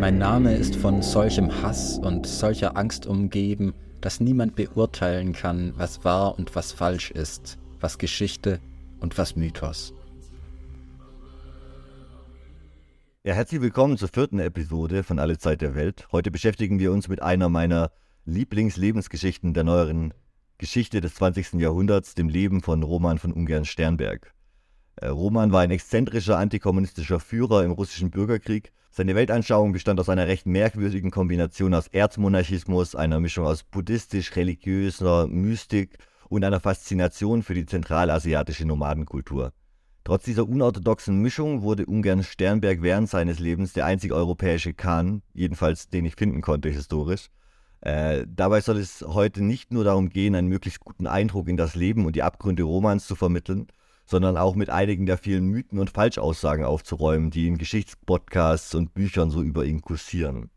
Mein Name ist von solchem Hass und solcher Angst umgeben, dass niemand beurteilen kann, was wahr und was falsch ist, was Geschichte und was Mythos. Ja, herzlich willkommen zur vierten Episode von Alle Zeit der Welt. Heute beschäftigen wir uns mit einer meiner Lieblingslebensgeschichten der neueren Geschichte des 20. Jahrhunderts, dem Leben von Roman von Ungern-Sternberg. Äh, Roman war ein exzentrischer antikommunistischer Führer im russischen Bürgerkrieg. Seine Weltanschauung bestand aus einer recht merkwürdigen Kombination aus Erzmonarchismus, einer Mischung aus buddhistisch-religiöser Mystik und einer Faszination für die zentralasiatische Nomadenkultur. Trotz dieser unorthodoxen Mischung wurde Ungarn Sternberg während seines Lebens der einzige europäische Khan, jedenfalls den ich finden konnte historisch. Äh, dabei soll es heute nicht nur darum gehen, einen möglichst guten Eindruck in das Leben und die Abgründe Romans zu vermitteln, sondern auch mit einigen der vielen Mythen und Falschaussagen aufzuräumen, die in Geschichtspodcasts und Büchern so über ihn kursieren.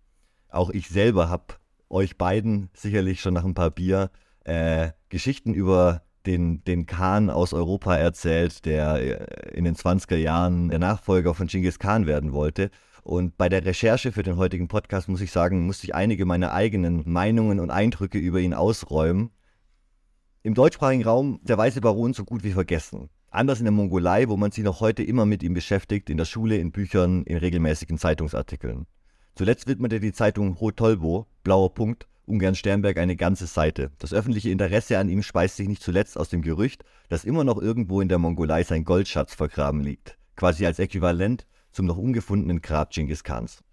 Auch ich selber habe euch beiden sicherlich schon nach ein paar Bier äh, Geschichten über den, den Khan aus Europa erzählt, der äh, in den 20er Jahren der Nachfolger von Genghis Khan werden wollte. Und bei der Recherche für den heutigen Podcast muss ich sagen, musste ich einige meiner eigenen Meinungen und Eindrücke über ihn ausräumen. Im deutschsprachigen Raum der Weiße Baron so gut wie vergessen. Anders in der Mongolei, wo man sich noch heute immer mit ihm beschäftigt, in der Schule, in Büchern, in regelmäßigen Zeitungsartikeln. Zuletzt widmete die Zeitung Hotolbo, blauer Punkt, ungern Sternberg eine ganze Seite. Das öffentliche Interesse an ihm speist sich nicht zuletzt aus dem Gerücht, dass immer noch irgendwo in der Mongolei sein Goldschatz vergraben liegt, quasi als Äquivalent zum noch ungefundenen Grab Genghis Khans.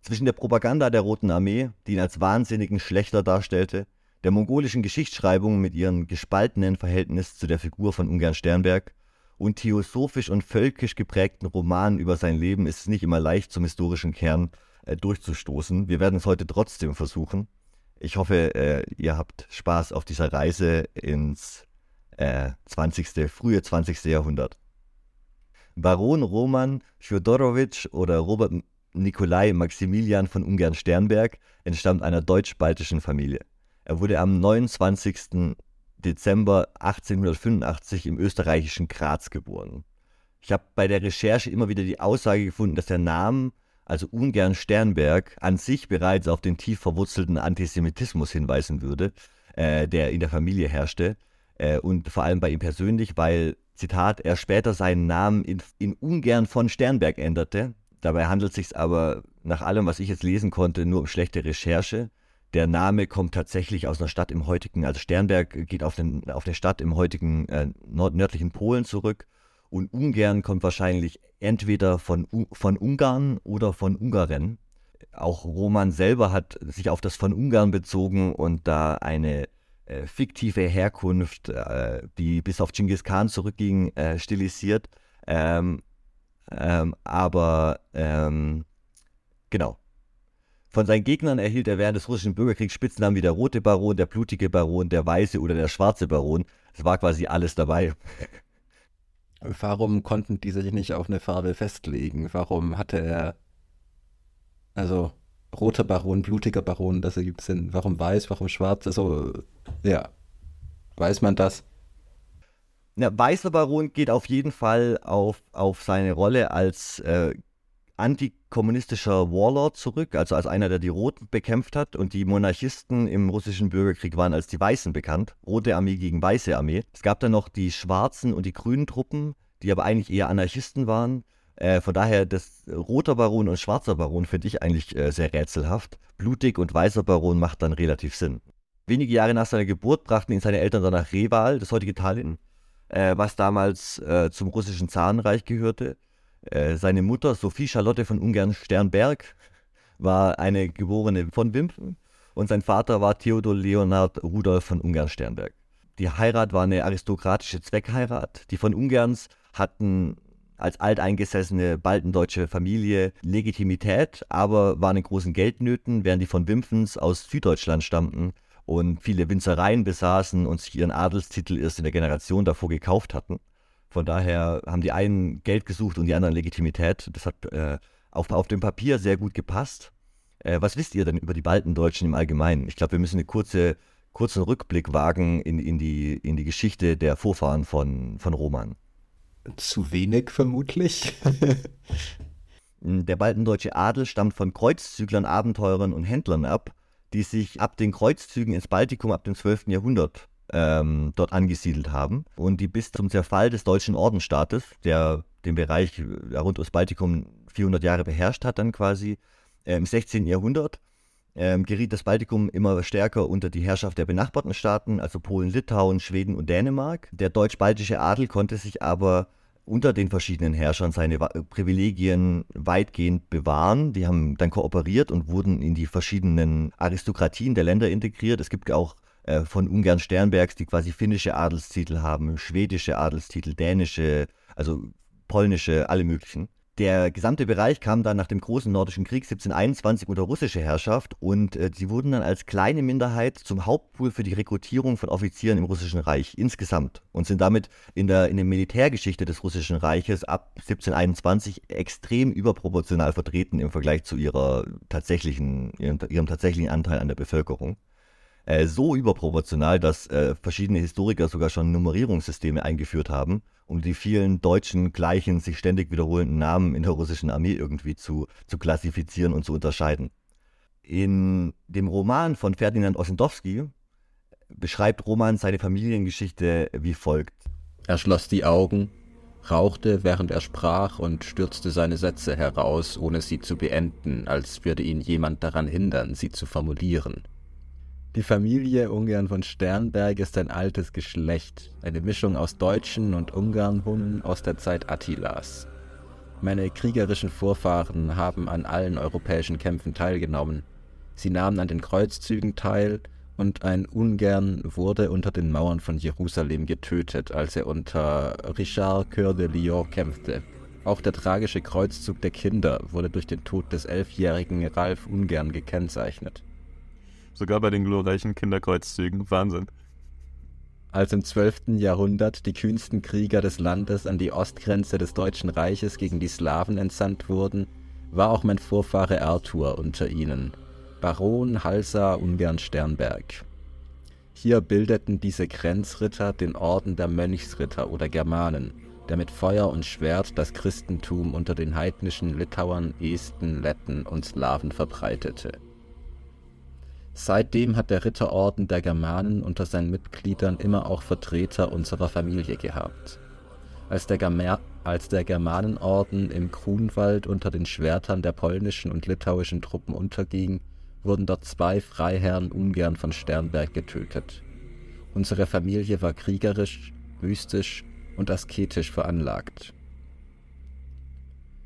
Zwischen der Propaganda der Roten Armee, die ihn als wahnsinnigen Schlechter darstellte, der mongolischen Geschichtsschreibung mit ihrem gespaltenen Verhältnis zu der Figur von Ungern Sternberg und theosophisch und völkisch geprägten Romanen über sein Leben ist es nicht immer leicht zum historischen Kern äh, durchzustoßen. Wir werden es heute trotzdem versuchen. Ich hoffe, äh, ihr habt Spaß auf dieser Reise ins äh, 20., frühe 20. Jahrhundert. Baron Roman Fjodorowitsch oder Robert Nikolai Maximilian von Ungarn-Sternberg entstammt einer deutsch-baltischen Familie. Er wurde am 29. Dezember 1885 im österreichischen Graz geboren. Ich habe bei der Recherche immer wieder die Aussage gefunden, dass der Name also ungern Sternberg, an sich bereits auf den tief verwurzelten Antisemitismus hinweisen würde, äh, der in der Familie herrschte. Äh, und vor allem bei ihm persönlich, weil, Zitat, er später seinen Namen in, in ungern von Sternberg änderte. Dabei handelt es sich aber nach allem, was ich jetzt lesen konnte, nur um schlechte Recherche. Der Name kommt tatsächlich aus einer Stadt im heutigen, also Sternberg geht auf, den, auf eine Stadt im heutigen äh, nord nördlichen Polen zurück und Ungarn kommt wahrscheinlich entweder von, von Ungarn oder von Ungaren. Auch Roman selber hat sich auf das von Ungarn bezogen und da eine äh, fiktive Herkunft, äh, die bis auf Genghis Khan zurückging, äh, stilisiert. Ähm, ähm, aber ähm, genau. Von seinen Gegnern erhielt er während des russischen Bürgerkriegs Spitznamen wie der Rote Baron, der Blutige Baron, der Weiße oder der Schwarze Baron. Es war quasi alles dabei. Warum konnten die sich nicht auf eine Farbe festlegen? Warum hatte er, also roter Baron, blutiger Baron, das ergibt Sinn. Warum weiß, warum schwarz? Also, ja, weiß man das? Ja, weißer Baron geht auf jeden Fall auf, auf seine Rolle als äh, antikommunistischer Warlord zurück, also als einer, der die Roten bekämpft hat. Und die Monarchisten im russischen Bürgerkrieg waren als die Weißen bekannt. Rote Armee gegen Weiße Armee. Es gab dann noch die Schwarzen und die Grünen Truppen, die aber eigentlich eher Anarchisten waren. Äh, von daher, das roter Baron und schwarzer Baron finde ich eigentlich äh, sehr rätselhaft. Blutig und weißer Baron macht dann relativ Sinn. Wenige Jahre nach seiner Geburt brachten ihn seine Eltern dann nach Reval, das heutige Tallinn, äh, was damals äh, zum russischen Zarenreich gehörte. Äh, seine Mutter, Sophie Charlotte von Ungern-Sternberg, war eine geborene von Wimpfen und sein Vater war Theodor Leonhard Rudolf von Ungern-Sternberg. Die Heirat war eine aristokratische Zweckheirat. Die von Ungerns hatten als alteingesessene baltendeutsche Familie Legitimität, aber waren in großen Geldnöten, während die von Wimpfens aus Süddeutschland stammten und viele Winzereien besaßen und sich ihren Adelstitel erst in der Generation davor gekauft hatten. Von daher haben die einen Geld gesucht und die anderen Legitimität. Das hat äh, auf, auf dem Papier sehr gut gepasst. Äh, was wisst ihr denn über die Baltendeutschen im Allgemeinen? Ich glaube, wir müssen einen kurze, kurzen Rückblick wagen in, in, die, in die Geschichte der Vorfahren von, von Roman. Zu wenig vermutlich. Der baldendeutsche Adel stammt von Kreuzzüglern, Abenteurern und Händlern ab, die sich ab den Kreuzzügen ins Baltikum ab dem 12. Jahrhundert ähm, dort angesiedelt haben und die bis zum Zerfall des deutschen Ordensstaates, der den Bereich äh, rund ums Baltikum 400 Jahre beherrscht hat, dann quasi äh, im 16. Jahrhundert, äh, geriet das Baltikum immer stärker unter die Herrschaft der benachbarten Staaten, also Polen, Litauen, Schweden und Dänemark. Der deutsch-baltische Adel konnte sich aber unter den verschiedenen Herrschern seine Privilegien weitgehend bewahren. Die haben dann kooperiert und wurden in die verschiedenen Aristokratien der Länder integriert. Es gibt auch äh, von Ungarn Sternbergs, die quasi finnische Adelstitel haben, schwedische Adelstitel, dänische, also polnische, alle möglichen. Der gesamte Bereich kam dann nach dem großen Nordischen Krieg 1721 unter russische Herrschaft und äh, sie wurden dann als kleine Minderheit zum Hauptpool für die Rekrutierung von Offizieren im Russischen Reich insgesamt und sind damit in der, in der Militärgeschichte des Russischen Reiches ab 1721 extrem überproportional vertreten im Vergleich zu ihrer tatsächlichen, ihrem, ihrem tatsächlichen Anteil an der Bevölkerung. Äh, so überproportional, dass äh, verschiedene Historiker sogar schon Nummerierungssysteme eingeführt haben um die vielen deutschen, gleichen, sich ständig wiederholenden Namen in der russischen Armee irgendwie zu, zu klassifizieren und zu unterscheiden. In dem Roman von Ferdinand Ossendowski beschreibt Roman seine Familiengeschichte wie folgt. Er schloss die Augen, rauchte, während er sprach, und stürzte seine Sätze heraus, ohne sie zu beenden, als würde ihn jemand daran hindern, sie zu formulieren. Die Familie Ungarn von Sternberg ist ein altes Geschlecht, eine Mischung aus Deutschen und Ungarnhunnen aus der Zeit Attilas. Meine kriegerischen Vorfahren haben an allen europäischen Kämpfen teilgenommen. Sie nahmen an den Kreuzzügen teil und ein Ungarn wurde unter den Mauern von Jerusalem getötet, als er unter Richard Coeur de Lion kämpfte. Auch der tragische Kreuzzug der Kinder wurde durch den Tod des elfjährigen Ralf Ungarn gekennzeichnet. Sogar bei den glorreichen Kinderkreuzzügen. Wahnsinn. Als im 12. Jahrhundert die kühnsten Krieger des Landes an die Ostgrenze des Deutschen Reiches gegen die Slawen entsandt wurden, war auch mein Vorfahre Arthur unter ihnen, Baron Halsa Ungern Sternberg. Hier bildeten diese Grenzritter den Orden der Mönchsritter oder Germanen, der mit Feuer und Schwert das Christentum unter den heidnischen Litauern, Esten, Letten und Slawen verbreitete. Seitdem hat der Ritterorden der Germanen unter seinen Mitgliedern immer auch Vertreter unserer Familie gehabt. Als der, als der Germanenorden im Grunwald unter den Schwertern der polnischen und litauischen Truppen unterging, wurden dort zwei Freiherren Ungarn von Sternberg getötet. Unsere Familie war kriegerisch, mystisch und asketisch veranlagt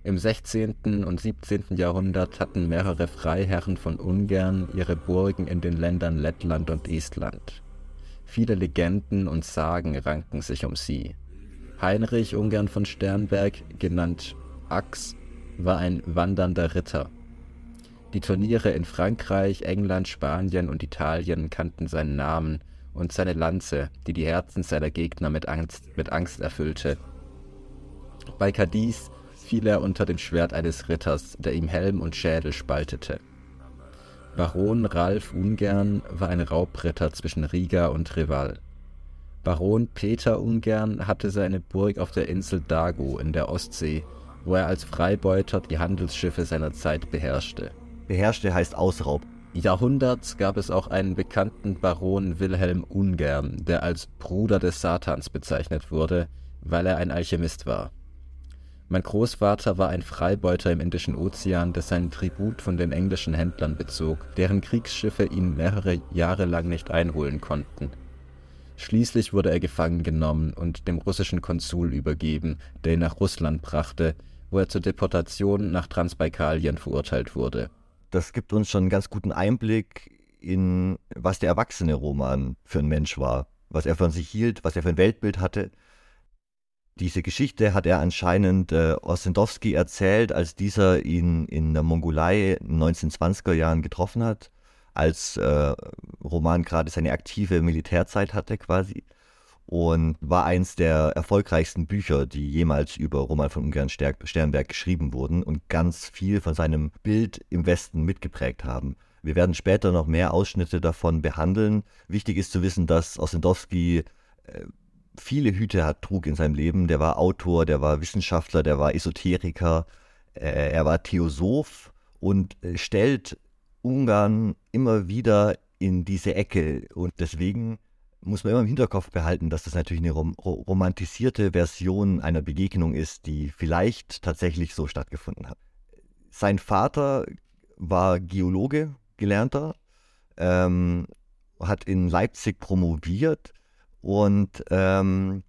im 16. und 17. Jahrhundert hatten mehrere Freiherren von Ungarn ihre Burgen in den Ländern Lettland und Estland. Viele Legenden und Sagen ranken sich um sie. Heinrich Ungarn von Sternberg, genannt Ax, war ein wandernder Ritter. Die Turniere in Frankreich, England, Spanien und Italien kannten seinen Namen und seine Lanze, die die Herzen seiner Gegner mit Angst, mit Angst erfüllte. Bei Cadiz fiel er unter dem Schwert eines Ritters, der ihm Helm und Schädel spaltete. Baron Ralf Ungern war ein Raubritter zwischen Riga und Reval. Baron Peter Ungern hatte seine Burg auf der Insel Dago in der Ostsee, wo er als Freibeuter die Handelsschiffe seiner Zeit beherrschte. Beherrschte heißt Ausraub. Jahrhunderts gab es auch einen bekannten Baron Wilhelm Ungern, der als Bruder des Satans bezeichnet wurde, weil er ein Alchemist war. Mein Großvater war ein Freibeuter im Indischen Ozean, der seinen Tribut von den englischen Händlern bezog, deren Kriegsschiffe ihn mehrere Jahre lang nicht einholen konnten. Schließlich wurde er gefangen genommen und dem russischen Konsul übergeben, der ihn nach Russland brachte, wo er zur Deportation nach Transbaikalien verurteilt wurde. Das gibt uns schon einen ganz guten Einblick in, was der erwachsene Roman für ein Mensch war, was er von sich hielt, was er für ein Weltbild hatte diese Geschichte hat er anscheinend äh, Ossendowski erzählt, als dieser ihn in der Mongolei in den 1920er Jahren getroffen hat, als äh, Roman gerade seine aktive Militärzeit hatte quasi und war eins der erfolgreichsten Bücher, die jemals über Roman von Ungarn Sternberg geschrieben wurden und ganz viel von seinem Bild im Westen mitgeprägt haben. Wir werden später noch mehr Ausschnitte davon behandeln. Wichtig ist zu wissen, dass Ossendowski äh, viele Hüte hat, trug in seinem Leben. Der war Autor, der war Wissenschaftler, der war Esoteriker. Äh, er war Theosoph und äh, stellt Ungarn immer wieder in diese Ecke. Und deswegen muss man immer im Hinterkopf behalten, dass das natürlich eine rom romantisierte Version einer Begegnung ist, die vielleicht tatsächlich so stattgefunden hat. Sein Vater war Geologe, gelernter, ähm, hat in Leipzig promoviert und ähm,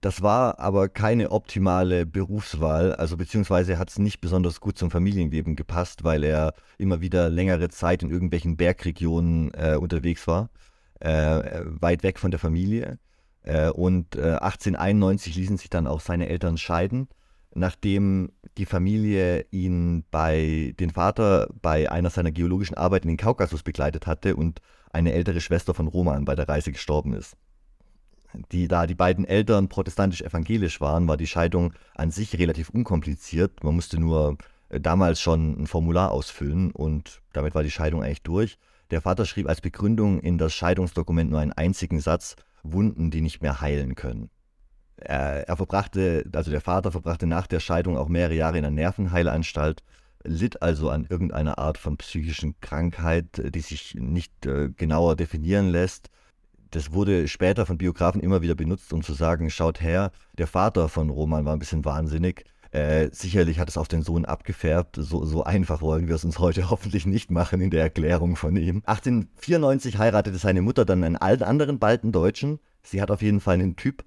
das war aber keine optimale Berufswahl, also beziehungsweise hat es nicht besonders gut zum Familienleben gepasst, weil er immer wieder längere Zeit in irgendwelchen Bergregionen äh, unterwegs war, äh, weit weg von der Familie. Äh, und 1891 äh, ließen sich dann auch seine Eltern scheiden, nachdem die Familie ihn bei den Vater bei einer seiner geologischen Arbeiten in den Kaukasus begleitet hatte und eine ältere Schwester von Roman bei der Reise gestorben ist die, da die beiden Eltern protestantisch-evangelisch waren, war die Scheidung an sich relativ unkompliziert. Man musste nur äh, damals schon ein Formular ausfüllen und damit war die Scheidung eigentlich durch. Der Vater schrieb als Begründung in das Scheidungsdokument nur einen einzigen Satz, Wunden, die nicht mehr heilen können. Er, er verbrachte, also der Vater verbrachte nach der Scheidung auch mehrere Jahre in einer Nervenheilanstalt, litt also an irgendeiner Art von psychischen Krankheit, die sich nicht äh, genauer definieren lässt das wurde später von Biografen immer wieder benutzt, um zu sagen, schaut her, der Vater von Roman war ein bisschen wahnsinnig. Äh, sicherlich hat es auf den Sohn abgefärbt. So, so einfach wollen wir es uns heute hoffentlich nicht machen in der Erklärung von ihm. 1894 heiratete seine Mutter dann einen alten anderen Baltendeutschen. Sie hat auf jeden Fall einen Typ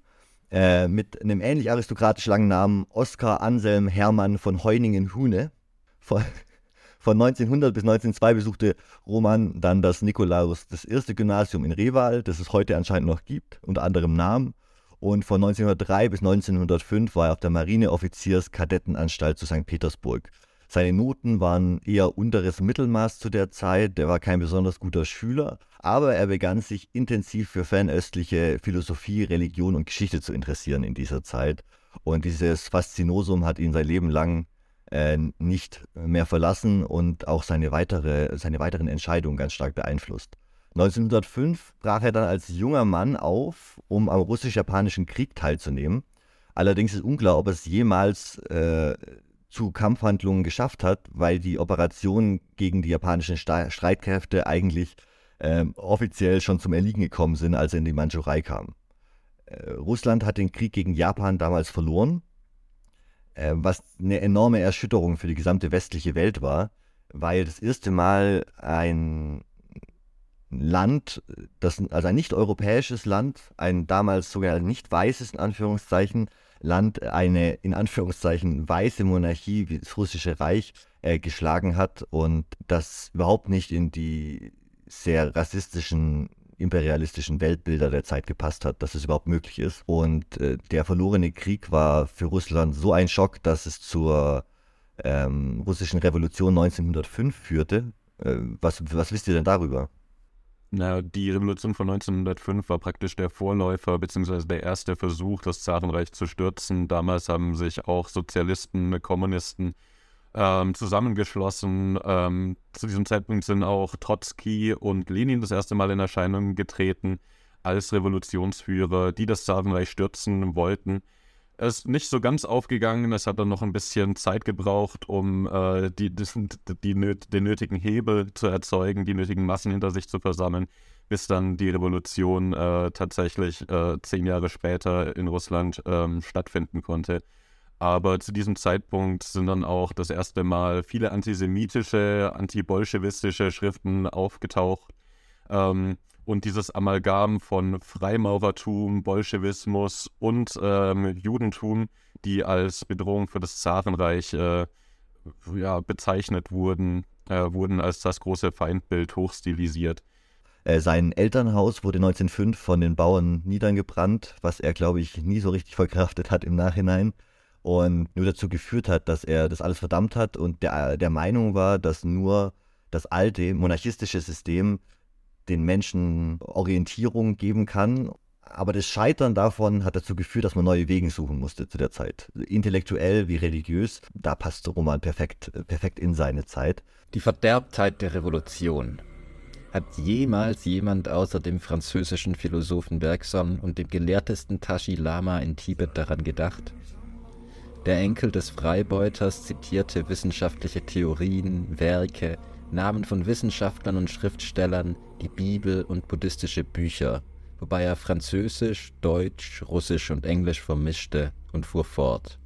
äh, mit einem ähnlich aristokratisch langen Namen Oskar Anselm Hermann von Heuningen-Hune. Von 1900 bis 1902 besuchte Roman dann das Nikolaus das erste Gymnasium in Reval, das es heute anscheinend noch gibt, unter anderem Namen. Und von 1903 bis 1905 war er auf der Marineoffizierskadettenanstalt zu St. Petersburg. Seine Noten waren eher unteres Mittelmaß zu der Zeit, er war kein besonders guter Schüler, aber er begann sich intensiv für fernöstliche Philosophie, Religion und Geschichte zu interessieren in dieser Zeit. Und dieses Faszinosum hat ihn sein Leben lang äh, nicht mehr verlassen und auch seine, weitere, seine weiteren Entscheidungen ganz stark beeinflusst. 1905 brach er dann als junger Mann auf, um am russisch-japanischen Krieg teilzunehmen. Allerdings ist unklar, ob es jemals äh, zu Kampfhandlungen geschafft hat, weil die Operationen gegen die japanischen Sta Streitkräfte eigentlich äh, offiziell schon zum Erliegen gekommen sind, als er in die Mandschurei kam. Äh, Russland hat den Krieg gegen Japan damals verloren äh, was eine enorme Erschütterung für die gesamte westliche Welt war, weil das erste Mal ein Land, das, also ein nicht-europäisches Land, ein damals sogar nicht weißes, in Anführungszeichen, Land, eine in Anführungszeichen weiße Monarchie wie das Russische Reich äh, geschlagen hat und das überhaupt nicht in die sehr rassistischen imperialistischen Weltbilder der Zeit gepasst hat, dass es überhaupt möglich ist. Und äh, der verlorene Krieg war für Russland so ein Schock, dass es zur ähm, russischen Revolution 1905 führte. Äh, was, was wisst ihr denn darüber? Na, die Revolution von 1905 war praktisch der Vorläufer bzw. der erste Versuch, das Zarenreich zu stürzen. Damals haben sich auch Sozialisten, Kommunisten ähm, zusammengeschlossen. Ähm, zu diesem Zeitpunkt sind auch Trotzki und Lenin das erste Mal in Erscheinung getreten als Revolutionsführer, die das Zarenreich stürzen wollten. Es ist nicht so ganz aufgegangen, es hat dann noch ein bisschen Zeit gebraucht, um äh, die, die, die, den nötigen Hebel zu erzeugen, die nötigen Massen hinter sich zu versammeln, bis dann die Revolution äh, tatsächlich äh, zehn Jahre später in Russland ähm, stattfinden konnte. Aber zu diesem Zeitpunkt sind dann auch das erste Mal viele antisemitische, antibolschewistische Schriften aufgetaucht. Ähm, und dieses Amalgam von Freimaurertum, Bolschewismus und ähm, Judentum, die als Bedrohung für das Zarenreich äh, ja, bezeichnet wurden, äh, wurden als das große Feindbild hochstilisiert. Äh, sein Elternhaus wurde 1905 von den Bauern niedergebrannt, was er, glaube ich, nie so richtig verkraftet hat im Nachhinein und nur dazu geführt hat, dass er das alles verdammt hat und der, der Meinung war, dass nur das alte monarchistische System den Menschen Orientierung geben kann. Aber das Scheitern davon hat dazu geführt, dass man neue Wege suchen musste zu der Zeit. Intellektuell wie religiös, da passte Roman perfekt, perfekt in seine Zeit. Die Verderbtheit der Revolution. Hat jemals jemand außer dem französischen Philosophen Bergson und dem gelehrtesten Tashi Lama in Tibet daran gedacht? Der Enkel des Freibeuters zitierte wissenschaftliche Theorien, Werke, Namen von Wissenschaftlern und Schriftstellern, die Bibel und buddhistische Bücher, wobei er Französisch, Deutsch, Russisch und Englisch vermischte und fuhr fort.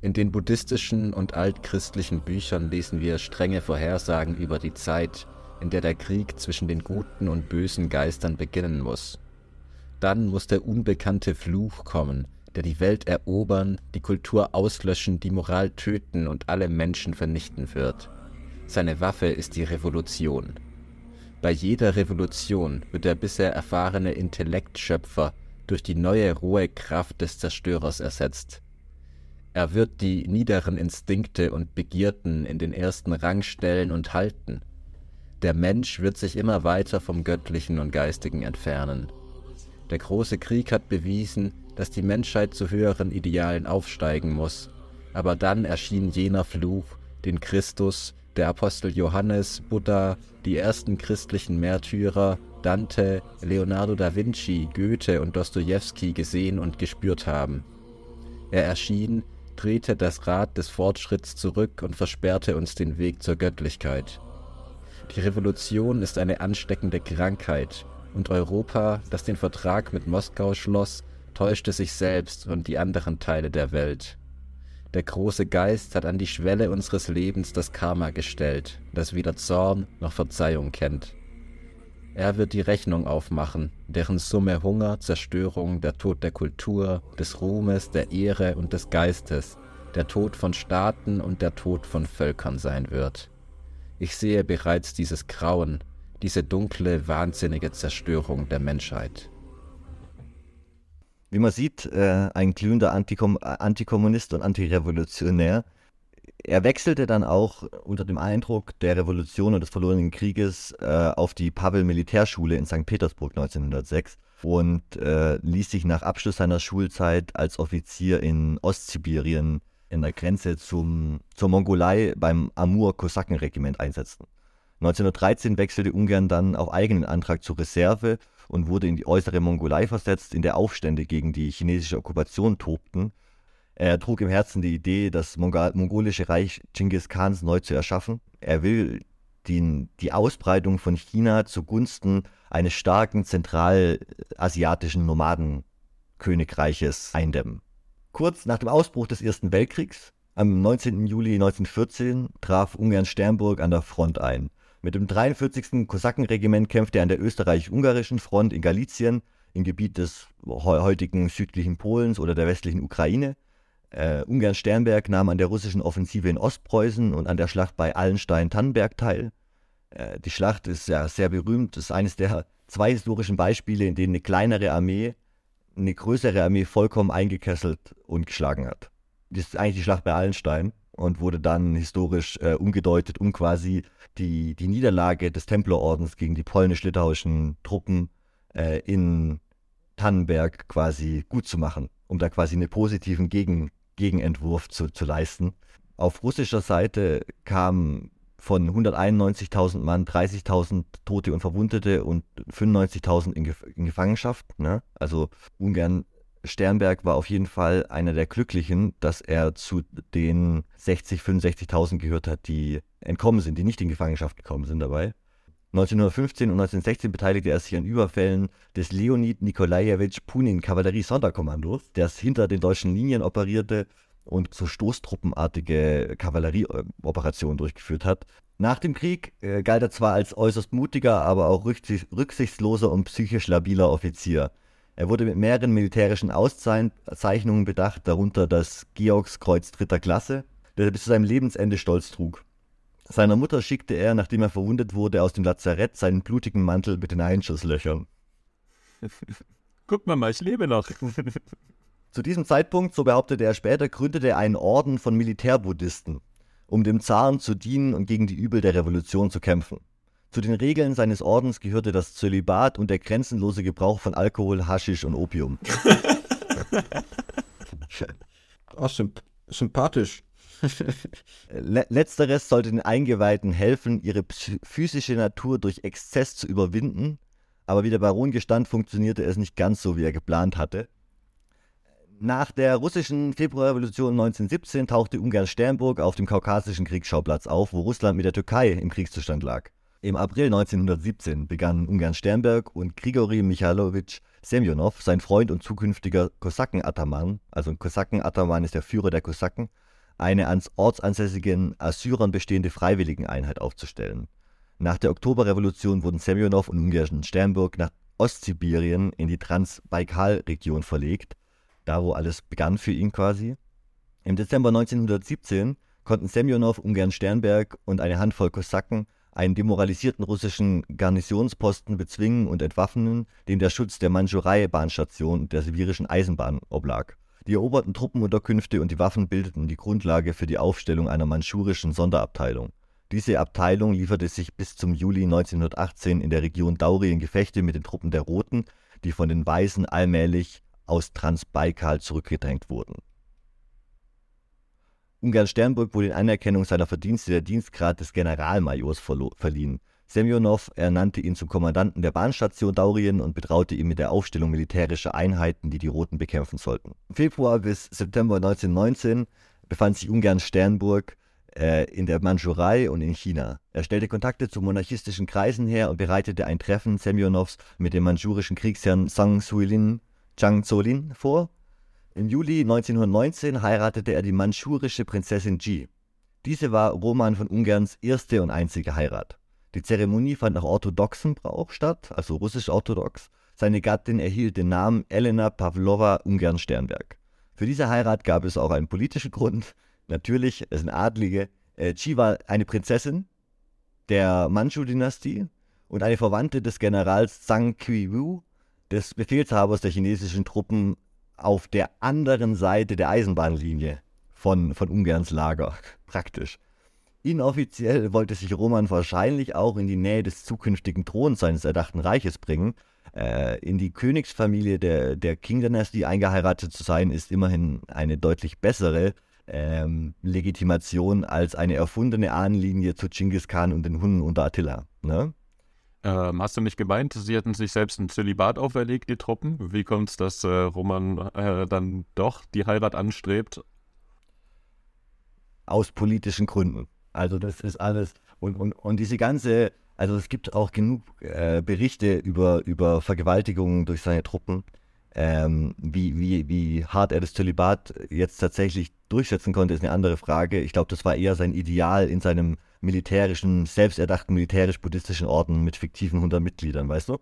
In den buddhistischen und altchristlichen Büchern lesen wir strenge Vorhersagen über die Zeit, in der der Krieg zwischen den guten und bösen Geistern beginnen muss. Dann muss der unbekannte Fluch kommen, der die Welt erobern, die Kultur auslöschen, die Moral töten und alle Menschen vernichten wird. Seine Waffe ist die Revolution. Bei jeder Revolution wird der bisher erfahrene Intellektschöpfer durch die neue rohe Kraft des Zerstörers ersetzt. Er wird die niederen Instinkte und Begierden in den ersten Rang stellen und halten. Der Mensch wird sich immer weiter vom Göttlichen und Geistigen entfernen. Der große Krieg hat bewiesen, dass die Menschheit zu höheren Idealen aufsteigen muss, aber dann erschien jener Fluch, den Christus, der Apostel Johannes, Buddha, die ersten christlichen Märtyrer, Dante, Leonardo da Vinci, Goethe und Dostojewski gesehen und gespürt haben. Er erschien, drehte das Rad des Fortschritts zurück und versperrte uns den Weg zur Göttlichkeit. Die Revolution ist eine ansteckende Krankheit, und Europa, das den Vertrag mit Moskau schloss, täuschte sich selbst und die anderen Teile der Welt. Der große Geist hat an die Schwelle unseres Lebens das Karma gestellt, das weder Zorn noch Verzeihung kennt. Er wird die Rechnung aufmachen, deren Summe Hunger, Zerstörung, der Tod der Kultur, des Ruhmes, der Ehre und des Geistes, der Tod von Staaten und der Tod von Völkern sein wird. Ich sehe bereits dieses Grauen, diese dunkle, wahnsinnige Zerstörung der Menschheit. Wie man sieht, äh, ein glühender Antikom Antikommunist und Antirevolutionär. Er wechselte dann auch unter dem Eindruck der Revolution und des verlorenen Krieges äh, auf die Pavel-Militärschule in St. Petersburg 1906 und äh, ließ sich nach Abschluss seiner Schulzeit als Offizier in Ostsibirien in der Grenze zum, zur Mongolei beim Amur-Kosakenregiment einsetzen. 1913 wechselte Ungarn dann auf eigenen Antrag zur Reserve und wurde in die äußere Mongolei versetzt, in der Aufstände gegen die chinesische Okkupation tobten. Er trug im Herzen die Idee, das mongolische Reich Genghis Khans neu zu erschaffen. Er will die, die Ausbreitung von China zugunsten eines starken zentralasiatischen Nomadenkönigreiches eindämmen. Kurz nach dem Ausbruch des Ersten Weltkriegs, am 19. Juli 1914, traf Ungarn Sternburg an der Front ein. Mit dem 43. Kosakenregiment kämpfte er an der österreich-ungarischen Front in Galizien, im Gebiet des heutigen südlichen Polens oder der westlichen Ukraine. Äh, Ungarn-Sternberg nahm an der russischen Offensive in Ostpreußen und an der Schlacht bei Allenstein-Tannenberg teil. Äh, die Schlacht ist ja sehr berühmt, ist eines der zwei historischen Beispiele, in denen eine kleinere Armee eine größere Armee vollkommen eingekesselt und geschlagen hat. Das ist eigentlich die Schlacht bei Allenstein und wurde dann historisch äh, umgedeutet, um quasi die, die Niederlage des Templerordens gegen die polnisch-litauischen Truppen äh, in Tannenberg quasi gut zu machen, um da quasi einen positiven Gegen, Gegenentwurf zu, zu leisten. Auf russischer Seite kamen von 191.000 Mann 30.000 Tote und Verwundete und 95.000 in, Gef in, Gefangenschaft. Ne? Also Ungarn Sternberg war auf jeden Fall einer der Glücklichen, dass er zu den 60, 65.000 gehört hat, die entkommen sind, die nicht in Gefangenschaft gekommen sind dabei. 1915 und 1916 beteiligte er sich an Überfällen des Leonid Nikolajewitsch Punin Kavallerie-Sonderkommandos, das hinter den deutschen Linien operierte und so stoßtruppenartige Kavallerieoperationen durchgeführt hat. Nach dem Krieg äh, galt er zwar als äußerst mutiger, aber auch rücksichtsloser und psychisch labiler Offizier. Er wurde mit mehreren militärischen Auszeichnungen bedacht, darunter das Georgskreuz dritter Klasse, das er bis zu seinem Lebensende stolz trug. Seiner Mutter schickte er, nachdem er verwundet wurde, aus dem Lazarett seinen blutigen Mantel mit den Einschusslöchern. Guck mal, mal, ich lebe noch. Zu diesem Zeitpunkt, so behauptete er später, gründete er einen Orden von Militärbuddhisten, um dem Zaren zu dienen und gegen die Übel der Revolution zu kämpfen. Zu den Regeln seines Ordens gehörte das Zölibat und der grenzenlose Gebrauch von Alkohol, Haschisch und Opium. oh, symp sympathisch. Letzteres sollte den Eingeweihten helfen, ihre physische Natur durch Exzess zu überwinden, aber wie der Baron gestand, funktionierte es nicht ganz so, wie er geplant hatte. Nach der russischen Februarrevolution 1917 tauchte Ungarn-Sternburg auf dem kaukasischen Kriegsschauplatz auf, wo Russland mit der Türkei im Kriegszustand lag. Im April 1917 begannen Ungarn-Sternberg und Grigori Michailowitsch Semjonow, sein Freund und zukünftiger Kosaken-Ataman, also ein Kosaken-Ataman ist der Führer der Kosaken, eine ans ortsansässigen Assyrern bestehende Freiwilligeneinheit aufzustellen. Nach der Oktoberrevolution wurden Semjonow und Ungarn-Sternburg nach Ostsibirien in die Transbaikal-Region verlegt da wo alles begann für ihn quasi. Im Dezember 1917 konnten Semjonow, Ungarn Sternberg und eine Handvoll Kosaken einen demoralisierten russischen Garnisonsposten bezwingen und entwaffnen, dem der Schutz der Mandschurei-Bahnstation der sibirischen Eisenbahn oblag. Die eroberten Truppenunterkünfte und die Waffen bildeten die Grundlage für die Aufstellung einer mandschurischen Sonderabteilung. Diese Abteilung lieferte sich bis zum Juli 1918 in der Region Dauri in Gefechte mit den Truppen der Roten, die von den Weißen allmählich aus Transbaikal zurückgedrängt wurden. Ungarn Sternburg wurde in Anerkennung seiner Verdienste der Dienstgrad des Generalmajors verliehen. Semjonow ernannte ihn zum Kommandanten der Bahnstation Daurien und betraute ihn mit der Aufstellung militärischer Einheiten, die die Roten bekämpfen sollten. Im Februar bis September 1919 befand sich Ungarn Sternburg äh, in der Mandschurei und in China. Er stellte Kontakte zu monarchistischen Kreisen her und bereitete ein Treffen Semjonows mit dem mandschurischen Kriegsherrn Zhang Suilin Zhang Zolin vor. Im Juli 1919 heiratete er die mandschurische Prinzessin Ji. Diese war Roman von Ungarns erste und einzige Heirat. Die Zeremonie fand nach orthodoxem Brauch statt, also russisch-orthodox. Seine Gattin erhielt den Namen Elena Pavlova Ungarn-Sternberg. Für diese Heirat gab es auch einen politischen Grund. Natürlich, es sind Adlige. Äh, war eine Prinzessin der Manchu-Dynastie und eine Verwandte des Generals Zhang Qiwu, des Befehlshabers der chinesischen Truppen auf der anderen Seite der Eisenbahnlinie von, von Ungarns Lager, praktisch. Inoffiziell wollte sich Roman wahrscheinlich auch in die Nähe des zukünftigen Throns seines erdachten Reiches bringen. Äh, in die Königsfamilie der, der Qing-Dynastie eingeheiratet zu sein, ist immerhin eine deutlich bessere ähm, Legitimation als eine erfundene Ahnenlinie zu Genghis Khan und den Hunnen unter Attila. Ne? Ähm, hast du nicht gemeint, sie hätten sich selbst ein Zölibat auferlegt, die Truppen? Wie kommt es, dass äh, Roman äh, dann doch die Heirat anstrebt? Aus politischen Gründen. Also das ist alles. Und, und, und diese ganze, also es gibt auch genug äh, Berichte über, über Vergewaltigungen durch seine Truppen. Ähm, wie, wie, wie hart er das Zölibat jetzt tatsächlich durchsetzen konnte, ist eine andere Frage. Ich glaube, das war eher sein Ideal in seinem militärischen, selbsterdachten militärisch-buddhistischen Orden mit fiktiven 100 Mitgliedern, weißt du?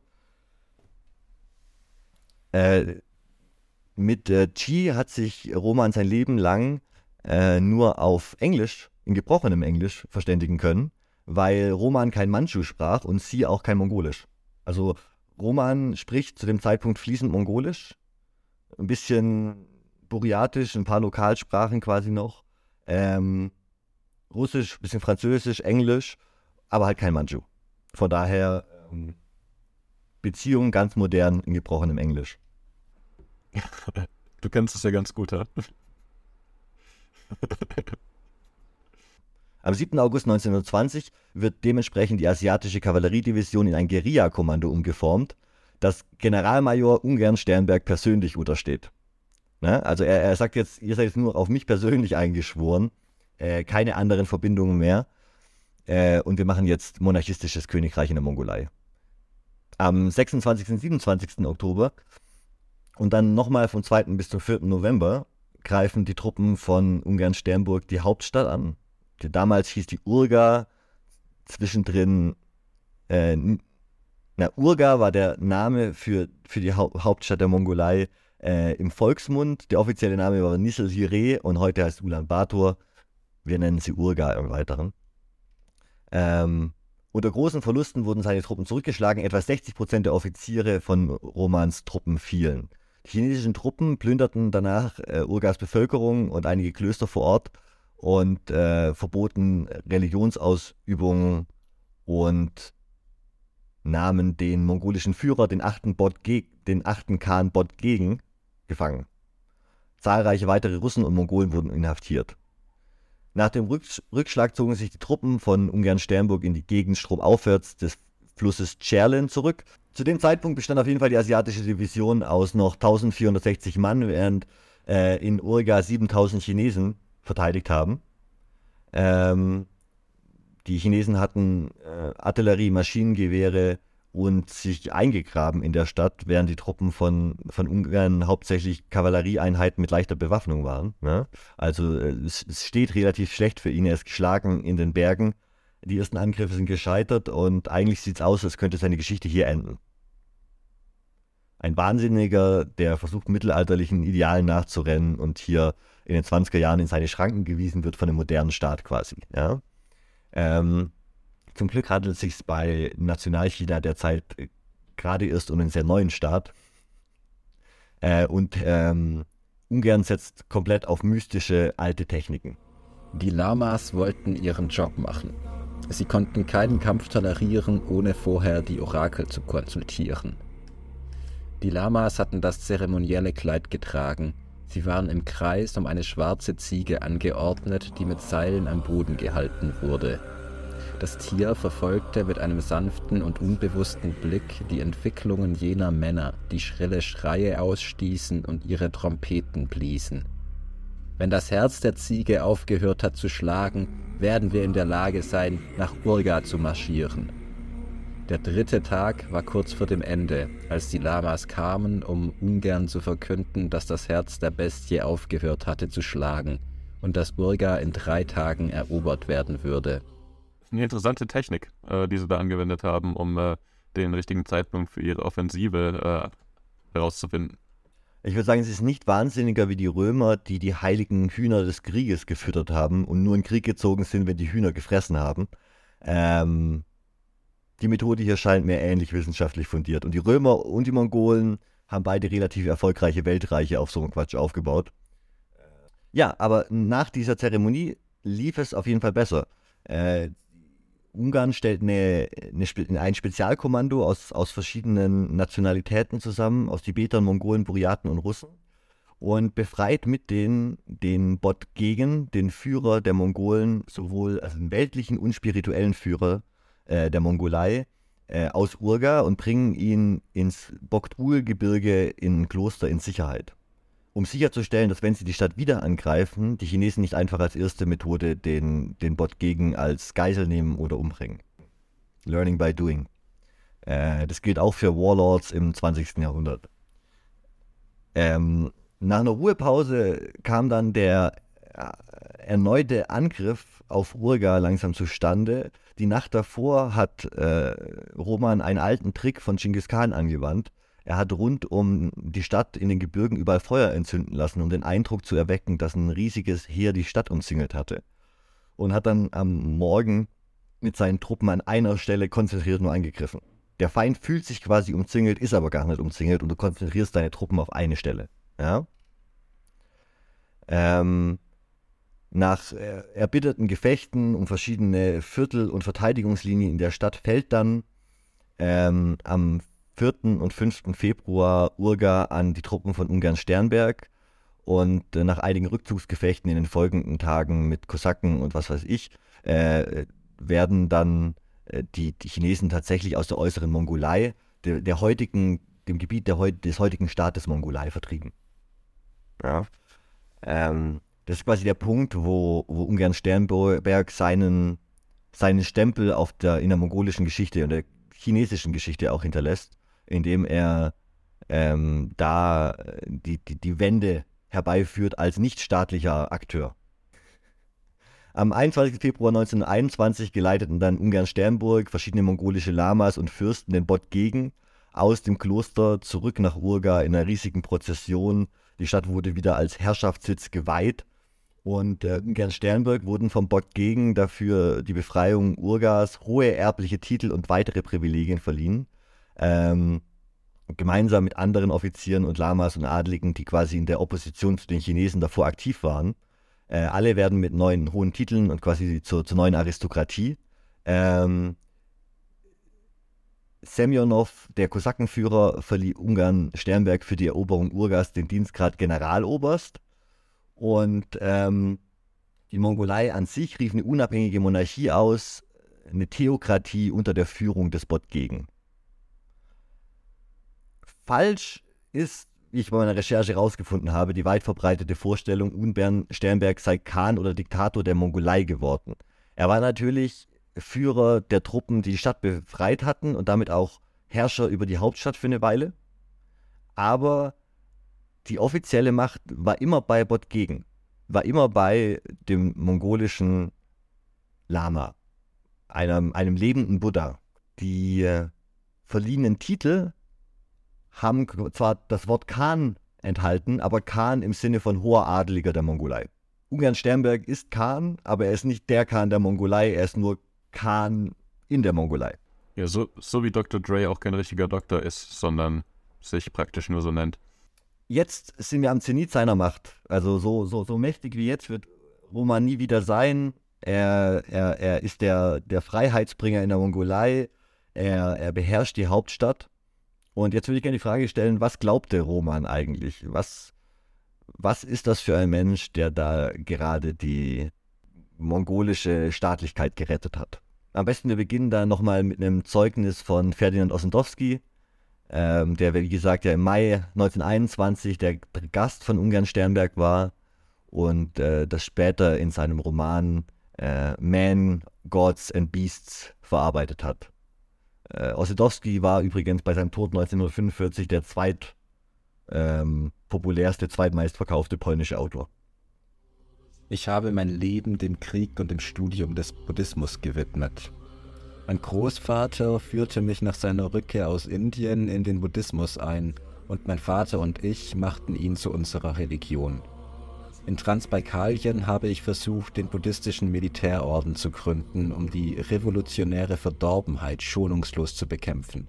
Äh, mit äh, Chi hat sich Roman sein Leben lang äh, nur auf Englisch, in gebrochenem Englisch, verständigen können, weil Roman kein Manchu sprach und sie auch kein Mongolisch. Also Roman spricht zu dem Zeitpunkt fließend Mongolisch, ein bisschen Buryatisch, ein paar Lokalsprachen quasi noch. Ähm, Russisch, bisschen Französisch, Englisch, aber halt kein Manchu. Von daher ähm, Beziehungen ganz modern in gebrochenem Englisch. Du kennst es ja ganz gut, ja? Am 7. August 1920 wird dementsprechend die asiatische Kavalleriedivision in ein Guerilla-Kommando umgeformt, das Generalmajor Ungern Sternberg persönlich untersteht. Ne? Also er, er sagt jetzt, ihr seid jetzt nur auf mich persönlich eingeschworen äh, keine anderen Verbindungen mehr. Äh, und wir machen jetzt monarchistisches Königreich in der Mongolei. Am 26. und 27. Oktober und dann nochmal vom 2. bis zum 4. November greifen die Truppen von Ungarn-Sternburg die Hauptstadt an. Damals hieß die Urga, zwischendrin, äh, na, Urga war der Name für, für die Haupt Hauptstadt der Mongolei äh, im Volksmund. Der offizielle Name war Nisselhire und heute heißt Ulaanbaatar. Wir nennen sie Urga im Weiteren. Ähm, unter großen Verlusten wurden seine Truppen zurückgeschlagen. Etwa 60 Prozent der Offiziere von Romans Truppen fielen. Die chinesischen Truppen plünderten danach äh, Urgas Bevölkerung und einige Klöster vor Ort und äh, verboten Religionsausübungen und nahmen den mongolischen Führer, den achten, Bot den achten Khan Bot gegen, gefangen. Zahlreiche weitere Russen und Mongolen wurden inhaftiert. Nach dem Rückschlag zogen sich die Truppen von Ungarn-Sternburg in die Gegend stromaufwärts des Flusses Cherlen zurück. Zu dem Zeitpunkt bestand auf jeden Fall die asiatische Division aus noch 1460 Mann, während äh, in Urga 7000 Chinesen verteidigt haben. Ähm, die Chinesen hatten äh, Artillerie, Maschinengewehre und sich eingegraben in der Stadt, während die Truppen von, von Ungarn hauptsächlich Kavallerieeinheiten mit leichter Bewaffnung waren. Ne? Also äh, es, es, steht relativ schlecht für ihn. Er ist geschlagen in den Bergen. Die ersten Angriffe sind gescheitert und eigentlich sieht es aus, als könnte seine Geschichte hier enden. Ein Wahnsinniger, der versucht, mittelalterlichen Idealen nachzurennen und hier in den 20er Jahren in seine Schranken gewiesen wird von einem modernen Staat quasi. Ja? Ähm, zum Glück handelt es sich bei Nationalchina derzeit äh, gerade erst um einen sehr neuen Staat. Äh, und ähm, Ungarn setzt komplett auf mystische alte Techniken. Die Lamas wollten ihren Job machen. Sie konnten keinen Kampf tolerieren, ohne vorher die Orakel zu konsultieren. Die Lamas hatten das zeremonielle Kleid getragen. Sie waren im Kreis um eine schwarze Ziege angeordnet, die mit Seilen am Boden gehalten wurde. Das Tier verfolgte mit einem sanften und unbewussten Blick die Entwicklungen jener Männer, die schrille Schreie ausstießen und ihre Trompeten bliesen. Wenn das Herz der Ziege aufgehört hat zu schlagen, werden wir in der Lage sein, nach Urga zu marschieren. Der dritte Tag war kurz vor dem Ende, als die Lamas kamen, um ungern zu verkünden, dass das Herz der Bestie aufgehört hatte zu schlagen und dass Urga in drei Tagen erobert werden würde eine interessante Technik, äh, die sie da angewendet haben, um äh, den richtigen Zeitpunkt für ihre Offensive äh, herauszufinden. Ich würde sagen, es ist nicht wahnsinniger wie die Römer, die die heiligen Hühner des Krieges gefüttert haben und nur in Krieg gezogen sind, wenn die Hühner gefressen haben. Ähm, die Methode hier scheint mir ähnlich wissenschaftlich fundiert. Und die Römer und die Mongolen haben beide relativ erfolgreiche Weltreiche auf so einem Quatsch aufgebaut. Ja, aber nach dieser Zeremonie lief es auf jeden Fall besser. Äh, Ungarn stellt eine, eine, ein Spezialkommando aus, aus verschiedenen Nationalitäten zusammen, aus Tibetern, Mongolen, Buryaten und Russen und befreit mit denen den Botgegen, den Führer der Mongolen, sowohl also den weltlichen und spirituellen Führer äh, der Mongolei, äh, aus Urga und bringen ihn ins Bogdul-Gebirge in Kloster in Sicherheit um sicherzustellen, dass wenn sie die Stadt wieder angreifen, die Chinesen nicht einfach als erste Methode den, den Bot gegen als Geisel nehmen oder umbringen. Learning by doing. Äh, das gilt auch für Warlords im 20. Jahrhundert. Ähm, nach einer Ruhepause kam dann der erneute Angriff auf Urga langsam zustande. Die Nacht davor hat äh, Roman einen alten Trick von Genghis Khan angewandt. Er hat rund um die Stadt in den Gebirgen überall Feuer entzünden lassen, um den Eindruck zu erwecken, dass ein riesiges Heer die Stadt umzingelt hatte. Und hat dann am Morgen mit seinen Truppen an einer Stelle konzentriert nur angegriffen. Der Feind fühlt sich quasi umzingelt, ist aber gar nicht umzingelt und du konzentrierst deine Truppen auf eine Stelle. Ja? Ähm, nach äh, erbitterten Gefechten um verschiedene Viertel- und Verteidigungslinien in der Stadt fällt dann ähm, am 4. und 5. Februar Urga an die Truppen von Ungarn Sternberg und äh, nach einigen Rückzugsgefechten in den folgenden Tagen mit Kosaken und was weiß ich, äh, werden dann äh, die, die, Chinesen tatsächlich aus der äußeren Mongolei, der, der heutigen, dem Gebiet der, des heutigen Staates Mongolei vertrieben. Ja. Ähm, das ist quasi der Punkt, wo, wo Ungarn Sternberg seinen, seinen Stempel auf der, in der mongolischen Geschichte und der chinesischen Geschichte auch hinterlässt indem er ähm, da äh, die, die, die Wende herbeiführt als nichtstaatlicher Akteur. Am 21. Februar 1921 geleiteten dann Ungarn Sternburg verschiedene mongolische Lamas und Fürsten den Bott gegen aus dem Kloster zurück nach Urga in einer riesigen Prozession. Die Stadt wurde wieder als Herrschaftssitz geweiht und äh, Ungarn Sternburg wurden vom Bott gegen dafür die Befreiung Urgas hohe erbliche Titel und weitere Privilegien verliehen ähm, gemeinsam mit anderen Offizieren und Lamas und Adligen, die quasi in der Opposition zu den Chinesen davor aktiv waren. Äh, alle werden mit neuen hohen Titeln und quasi zur, zur neuen Aristokratie. Ähm, Semyonov, der Kosakenführer, verlieh Ungarn Sternberg für die Eroberung Urgas den Dienstgrad Generaloberst. Und ähm, die Mongolei an sich rief eine unabhängige Monarchie aus, eine Theokratie unter der Führung des Botgegen falsch ist, wie ich bei meiner Recherche herausgefunden habe, die weit verbreitete Vorstellung, Unbern Sternberg sei Khan oder Diktator der Mongolei geworden. Er war natürlich Führer der Truppen, die die Stadt befreit hatten und damit auch Herrscher über die Hauptstadt für eine Weile. Aber die offizielle Macht war immer bei Botgegen, war immer bei dem mongolischen Lama, einem, einem lebenden Buddha. Die äh, verliehenen Titel haben zwar das Wort Khan enthalten, aber Khan im Sinne von hoher Adeliger der Mongolei. Ungarn Sternberg ist Khan, aber er ist nicht der Khan der Mongolei, er ist nur Khan in der Mongolei. Ja, so, so wie Dr. Dre auch kein richtiger Doktor ist, sondern sich praktisch nur so nennt. Jetzt sind wir am Zenit seiner Macht. Also so, so, so mächtig wie jetzt wird Roman nie wieder sein. Er, er, er ist der, der Freiheitsbringer in der Mongolei. Er, er beherrscht die Hauptstadt. Und jetzt würde ich gerne die Frage stellen, was glaubte Roman eigentlich? Was, was ist das für ein Mensch, der da gerade die mongolische Staatlichkeit gerettet hat? Am besten wir beginnen da nochmal mit einem Zeugnis von Ferdinand Ossendowski, ähm, der, wie gesagt, ja im Mai 1921 der Gast von Ungarn Sternberg war und äh, das später in seinem Roman äh, Man, Gods and Beasts verarbeitet hat. Äh, Ossendowski war übrigens bei seinem Tod 1945 der zweit ähm, populärste, zweitmeistverkaufte polnische Autor. Ich habe mein Leben dem Krieg und dem Studium des Buddhismus gewidmet. Mein Großvater führte mich nach seiner Rückkehr aus Indien in den Buddhismus ein und mein Vater und ich machten ihn zu unserer Religion. In Transbaikalien habe ich versucht, den buddhistischen Militärorden zu gründen, um die revolutionäre Verdorbenheit schonungslos zu bekämpfen,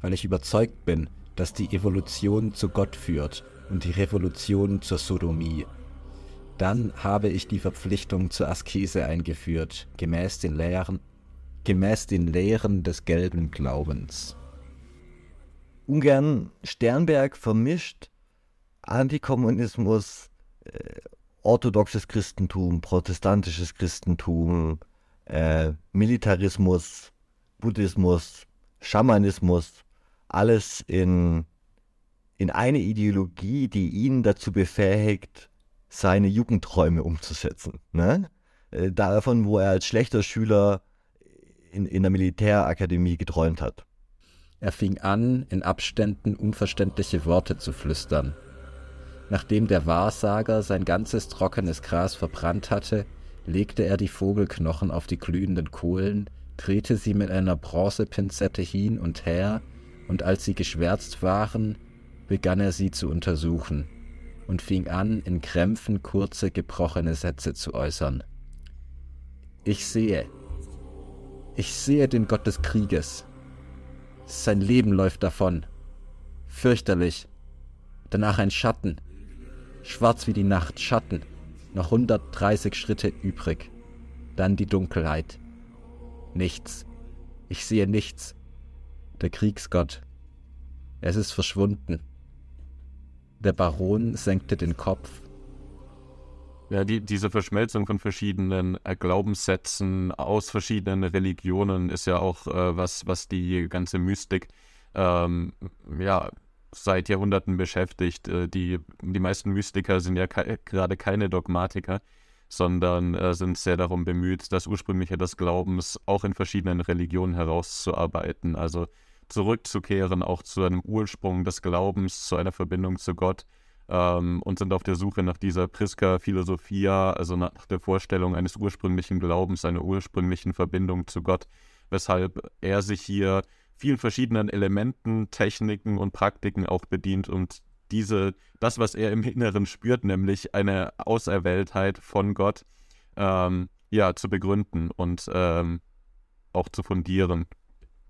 weil ich überzeugt bin, dass die Evolution zu Gott führt und die Revolution zur Sodomie. Dann habe ich die Verpflichtung zur Askese eingeführt, gemäß den Lehren, gemäß den Lehren des gelben Glaubens. Ungern Sternberg vermischt Antikommunismus, äh, orthodoxes Christentum, protestantisches Christentum, äh, Militarismus, Buddhismus, Schamanismus, alles in, in eine Ideologie, die ihn dazu befähigt, seine Jugendträume umzusetzen. Ne? Äh, davon, wo er als schlechter Schüler in, in der Militärakademie geträumt hat. Er fing an, in Abständen unverständliche Worte zu flüstern. Nachdem der Wahrsager sein ganzes trockenes Gras verbrannt hatte, legte er die Vogelknochen auf die glühenden Kohlen, drehte sie mit einer Bronzepinzette hin und her, und als sie geschwärzt waren, begann er sie zu untersuchen und fing an, in Krämpfen kurze, gebrochene Sätze zu äußern. Ich sehe, ich sehe den Gott des Krieges. Sein Leben läuft davon. Fürchterlich. Danach ein Schatten, schwarz wie die Nacht, Schatten, noch 130 Schritte übrig. Dann die Dunkelheit. Nichts. Ich sehe nichts. Der Kriegsgott. Es ist verschwunden. Der Baron senkte den Kopf. Ja, die, diese Verschmelzung von verschiedenen äh, Glaubenssätzen aus verschiedenen Religionen ist ja auch äh, was, was die ganze Mystik ähm, ja, seit Jahrhunderten beschäftigt. Äh, die, die meisten Mystiker sind ja ke gerade keine Dogmatiker, sondern äh, sind sehr darum bemüht, das Ursprüngliche des Glaubens auch in verschiedenen Religionen herauszuarbeiten. Also zurückzukehren, auch zu einem Ursprung des Glaubens, zu einer Verbindung zu Gott. Ähm, und sind auf der Suche nach dieser Priska Philosophia, also nach der Vorstellung eines ursprünglichen Glaubens, einer ursprünglichen Verbindung zu Gott, weshalb er sich hier vielen verschiedenen Elementen, Techniken und Praktiken auch bedient und diese, das, was er im Inneren spürt, nämlich eine Auserwähltheit von Gott, ähm, ja, zu begründen und ähm, auch zu fundieren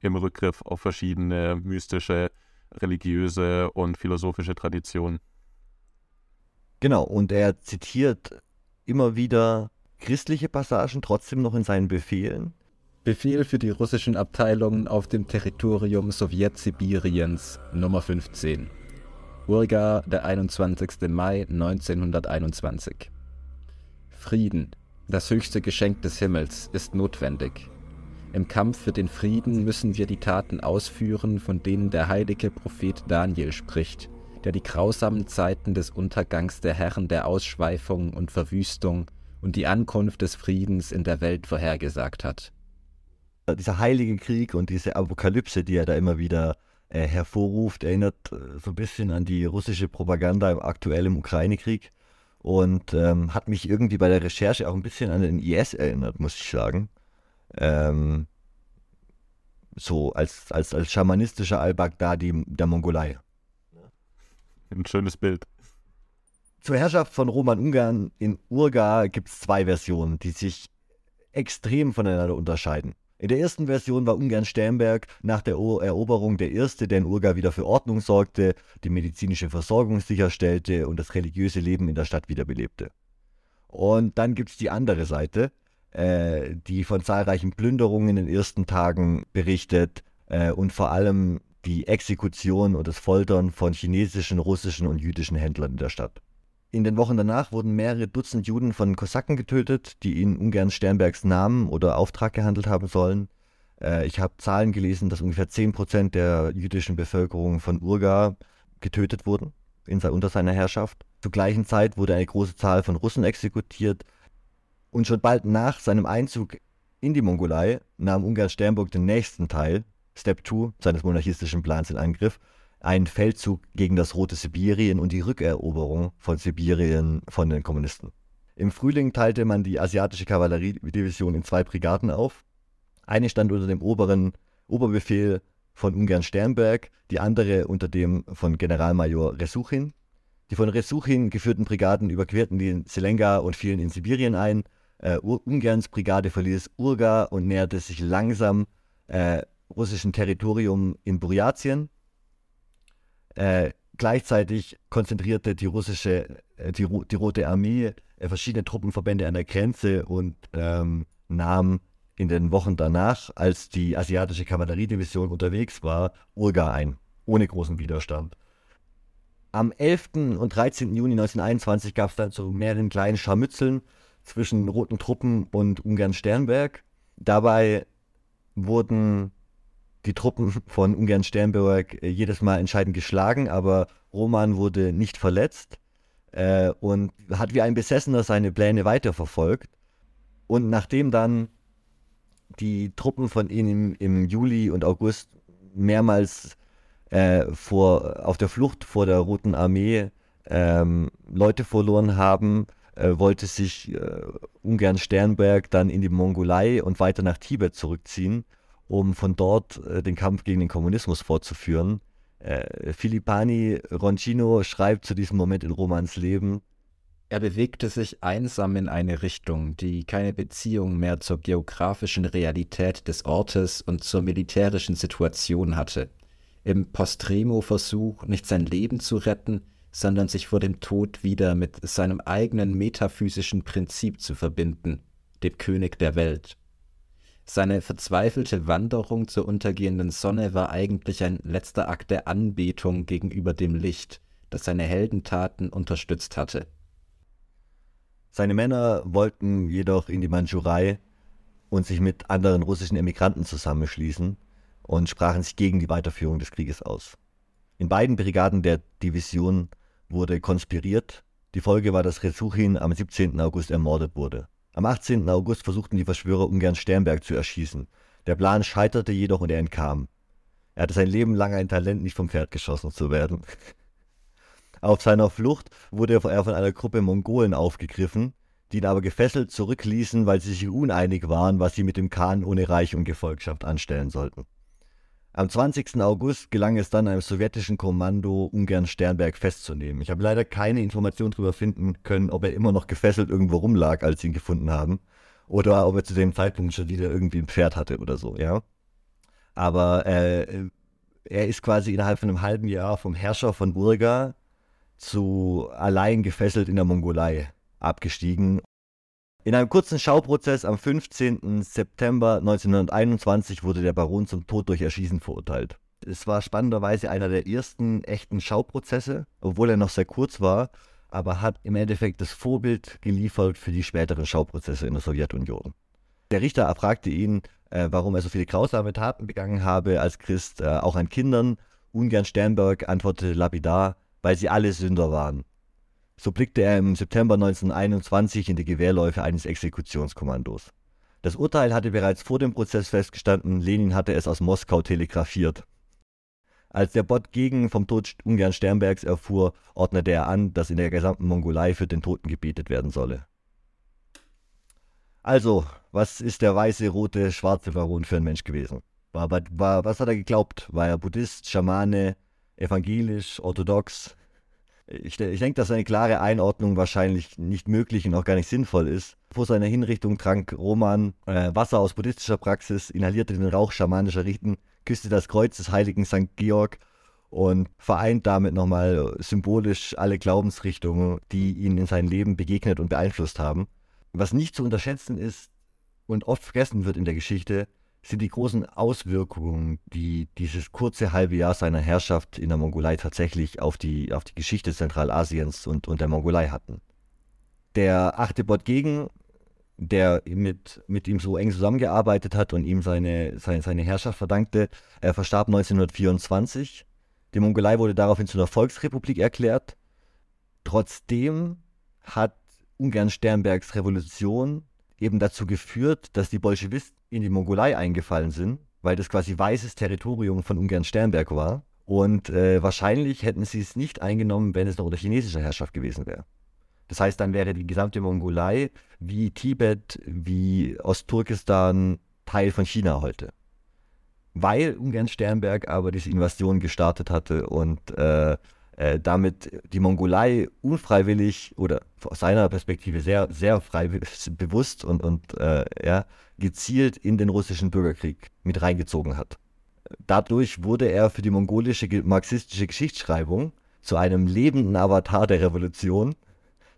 im Rückgriff auf verschiedene mystische, religiöse und philosophische Traditionen. Genau, und er zitiert immer wieder christliche Passagen trotzdem noch in seinen Befehlen. Befehl für die russischen Abteilungen auf dem Territorium Sowjetsibiriens Nummer 15. Urga, der 21. Mai 1921. Frieden, das höchste Geschenk des Himmels, ist notwendig. Im Kampf für den Frieden müssen wir die Taten ausführen, von denen der heilige Prophet Daniel spricht, der die grausamen Zeiten des Untergangs der Herren der Ausschweifung und Verwüstung und die Ankunft des Friedens in der Welt vorhergesagt hat. Dieser heilige Krieg und diese Apokalypse, die er da immer wieder äh, hervorruft, erinnert äh, so ein bisschen an die russische Propaganda im aktuellen Ukraine-Krieg und ähm, hat mich irgendwie bei der Recherche auch ein bisschen an den IS erinnert, muss ich sagen. Ähm, so als, als, als schamanistischer Al-Baghdadi der Mongolei. Ein schönes Bild. Zur Herrschaft von Roman Ungarn in Urga gibt es zwei Versionen, die sich extrem voneinander unterscheiden. In der ersten Version war Ungarn Sternberg nach der Eroberung der Erste, der in Urga wieder für Ordnung sorgte, die medizinische Versorgung sicherstellte und das religiöse Leben in der Stadt wiederbelebte. Und dann gibt es die andere Seite, äh, die von zahlreichen Plünderungen in den ersten Tagen berichtet äh, und vor allem die Exekution und das Foltern von chinesischen, russischen und jüdischen Händlern in der Stadt. In den Wochen danach wurden mehrere Dutzend Juden von Kosaken getötet, die in ungern Sternbergs Namen oder Auftrag gehandelt haben sollen. Äh, ich habe Zahlen gelesen, dass ungefähr 10% der jüdischen Bevölkerung von Urga getötet wurden in, unter seiner Herrschaft. Zur gleichen Zeit wurde eine große Zahl von Russen exekutiert. Und schon bald nach seinem Einzug in die Mongolei nahm Ungarn Sternburg den nächsten Teil Step 2 seines monarchistischen Plans in Angriff, einen Feldzug gegen das Rote Sibirien und die Rückeroberung von Sibirien von den Kommunisten. Im Frühling teilte man die asiatische Kavalleriedivision in zwei Brigaden auf. Eine stand unter dem oberen Oberbefehl von Ungarn Sternberg, die andere unter dem von Generalmajor Resuchin. Die von Resuchin geführten Brigaden überquerten den Selenga und fielen in Sibirien ein. Äh, Ungarns Brigade verließ Urga und näherte sich langsam äh, russischen Territorium in Buryatien. Äh, gleichzeitig konzentrierte die russische, äh, die, die, Rote Armee äh, verschiedene Truppenverbände an der Grenze und ähm, nahm in den Wochen danach, als die asiatische Kavalleriedivision unterwegs war, Urga ein, ohne großen Widerstand. Am 11. und 13. Juni 1921 gab es dann zu mehreren kleinen Scharmützeln zwischen roten Truppen und Ungarn Sternberg. Dabei wurden die Truppen von Ungarn Sternberg äh, jedes Mal entscheidend geschlagen, aber Roman wurde nicht verletzt äh, und hat wie ein Besessener seine Pläne weiterverfolgt. Und nachdem dann die Truppen von ihm im Juli und August mehrmals äh, vor, auf der Flucht vor der Roten Armee ähm, Leute verloren haben, äh, wollte sich äh, Ungarn Sternberg dann in die Mongolei und weiter nach Tibet zurückziehen um von dort äh, den Kampf gegen den Kommunismus fortzuführen. Äh, Filippani Roncino schreibt zu diesem Moment in Romans Leben, er bewegte sich einsam in eine Richtung, die keine Beziehung mehr zur geografischen Realität des Ortes und zur militärischen Situation hatte. Im Postremo-Versuch, nicht sein Leben zu retten, sondern sich vor dem Tod wieder mit seinem eigenen metaphysischen Prinzip zu verbinden, dem König der Welt. Seine verzweifelte Wanderung zur untergehenden Sonne war eigentlich ein letzter Akt der Anbetung gegenüber dem Licht, das seine Heldentaten unterstützt hatte. Seine Männer wollten jedoch in die Mandschurei und sich mit anderen russischen Emigranten zusammenschließen und sprachen sich gegen die Weiterführung des Krieges aus. In beiden Brigaden der Division wurde konspiriert. Die Folge war, dass Resuchin am 17. August ermordet wurde. Am 18. August versuchten die Verschwörer ungern Sternberg zu erschießen. Der Plan scheiterte jedoch und er entkam. Er hatte sein Leben lang ein Talent, nicht vom Pferd geschossen zu werden. Auf seiner Flucht wurde er von einer Gruppe Mongolen aufgegriffen, die ihn aber gefesselt zurückließen, weil sie sich uneinig waren, was sie mit dem Khan ohne Reich und Gefolgschaft anstellen sollten. Am 20. August gelang es dann einem sowjetischen Kommando, Ungarn Sternberg festzunehmen. Ich habe leider keine Information darüber finden können, ob er immer noch gefesselt irgendwo rumlag, als sie ihn gefunden haben. Oder ob er zu dem Zeitpunkt schon wieder irgendwie ein Pferd hatte oder so, ja. Aber äh, er ist quasi innerhalb von einem halben Jahr vom Herrscher von Burga zu allein gefesselt in der Mongolei abgestiegen in einem kurzen Schauprozess am 15. September 1921 wurde der Baron zum Tod durch Erschießen verurteilt. Es war spannenderweise einer der ersten echten Schauprozesse, obwohl er noch sehr kurz war, aber hat im Endeffekt das Vorbild geliefert für die späteren Schauprozesse in der Sowjetunion. Der Richter fragte ihn, äh, warum er so viele grausame Taten begangen habe als Christ, äh, auch an Kindern. Ungern Sternberg antwortete lapidar, weil sie alle Sünder waren. So blickte er im September 1921 in die Gewehrläufe eines Exekutionskommandos. Das Urteil hatte bereits vor dem Prozess festgestanden, Lenin hatte es aus Moskau telegrafiert. Als der Bot-Gegen vom Tod Ungarn Sternbergs erfuhr, ordnete er an, dass in der gesamten Mongolei für den Toten gebetet werden solle. Also, was ist der weiße, rote, schwarze Baron für ein Mensch gewesen? War, war, was hat er geglaubt? War er Buddhist, Schamane, evangelisch, orthodox? Ich, ich denke, dass eine klare Einordnung wahrscheinlich nicht möglich und auch gar nicht sinnvoll ist. Vor seiner Hinrichtung trank Roman äh, Wasser aus buddhistischer Praxis, inhalierte den Rauch schamanischer Riten, küsste das Kreuz des heiligen St. Georg und vereint damit nochmal symbolisch alle Glaubensrichtungen, die ihn in seinem Leben begegnet und beeinflusst haben. Was nicht zu unterschätzen ist und oft vergessen wird in der Geschichte, sind die großen Auswirkungen, die dieses kurze halbe Jahr seiner Herrschaft in der Mongolei tatsächlich auf die, auf die Geschichte Zentralasiens und, und der Mongolei hatten. Der achte Botgegen, der mit, mit ihm so eng zusammengearbeitet hat und ihm seine, seine, seine Herrschaft verdankte, er verstarb 1924. Die Mongolei wurde daraufhin zu einer Volksrepublik erklärt. Trotzdem hat Ungarn Sternbergs Revolution eben dazu geführt, dass die Bolschewisten in die Mongolei eingefallen sind, weil das quasi weißes Territorium von Ungarn Sternberg war. Und äh, wahrscheinlich hätten sie es nicht eingenommen, wenn es noch unter chinesischer Herrschaft gewesen wäre. Das heißt, dann wäre die gesamte Mongolei wie Tibet, wie Ostturkestan Teil von China heute. Weil Ungarn Sternberg aber diese Invasion gestartet hatte und äh, äh, damit die Mongolei unfreiwillig oder aus seiner Perspektive sehr, sehr frei bewusst und, und äh, ja, gezielt in den russischen Bürgerkrieg mit reingezogen hat. Dadurch wurde er für die mongolische marxistische Geschichtsschreibung zu einem lebenden Avatar der Revolution,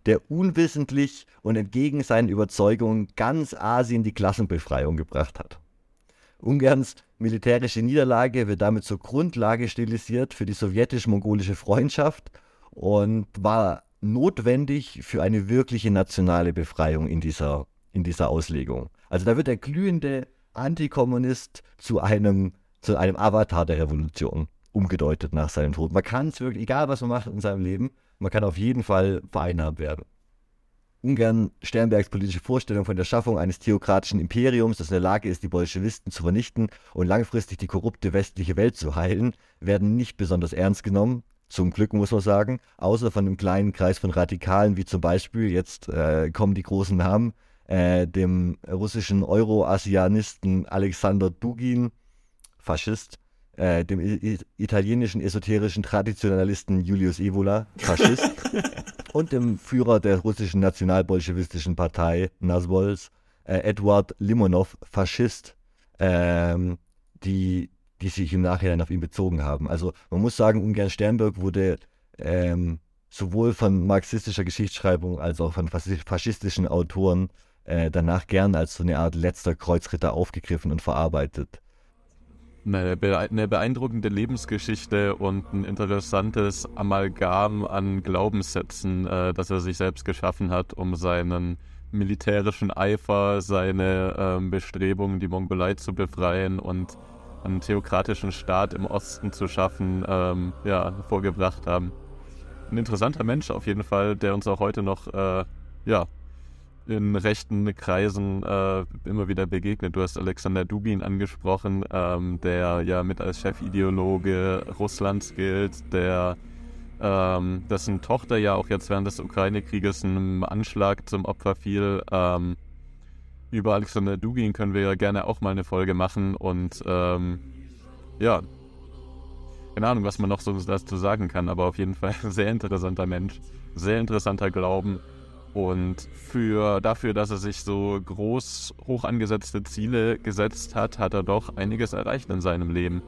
der unwissentlich und entgegen seinen Überzeugungen ganz Asien die Klassenbefreiung gebracht hat. Ungarns militärische Niederlage wird damit zur Grundlage stilisiert für die sowjetisch-mongolische Freundschaft und war notwendig für eine wirkliche nationale Befreiung in dieser, in dieser Auslegung. Also da wird der glühende Antikommunist zu einem, zu einem Avatar der Revolution umgedeutet nach seinem Tod. Man kann es wirklich, egal was man macht in seinem Leben, man kann auf jeden Fall vereinnahmt werden. Ungarn Sternbergs politische Vorstellung von der Schaffung eines theokratischen Imperiums, das in der Lage ist, die Bolschewisten zu vernichten und langfristig die korrupte westliche Welt zu heilen, werden nicht besonders ernst genommen. Zum Glück muss man sagen, außer von einem kleinen Kreis von Radikalen, wie zum Beispiel, jetzt äh, kommen die großen Namen, äh, dem russischen Euro-Asianisten Alexander Dugin, Faschist, äh, dem italienischen esoterischen Traditionalisten Julius Evola, Faschist, und dem Führer der russischen nationalbolschewistischen Partei Nazwols, äh, Edward Limonov, Faschist, ähm, die, die sich im Nachhinein auf ihn bezogen haben. Also man muss sagen, Ungarn Sternberg wurde ähm, sowohl von marxistischer Geschichtsschreibung als auch von faschistischen Autoren äh, danach gern als so eine Art letzter Kreuzritter aufgegriffen und verarbeitet eine, beeindruckende Lebensgeschichte und ein interessantes Amalgam an Glaubenssätzen, äh, das er sich selbst geschaffen hat, um seinen militärischen Eifer, seine ähm, Bestrebungen, die Mongolei zu befreien und einen theokratischen Staat im Osten zu schaffen, ähm, ja, vorgebracht haben. Ein interessanter Mensch auf jeden Fall, der uns auch heute noch äh, ja, in rechten Kreisen äh, immer wieder begegnet. Du hast Alexander Dubin angesprochen, ähm, der ja mit als Chefideologe Russlands gilt, der ähm, dessen Tochter ja auch jetzt während des Ukraine-Krieges einem Anschlag zum Opfer fiel. Ähm, über Alexander Dugin können wir ja gerne auch mal eine Folge machen und ähm, ja, keine Ahnung, was man noch so dazu sagen kann, aber auf jeden Fall sehr interessanter Mensch, sehr interessanter Glauben und für, dafür, dass er sich so groß hoch angesetzte Ziele gesetzt hat, hat er doch einiges erreicht in seinem Leben.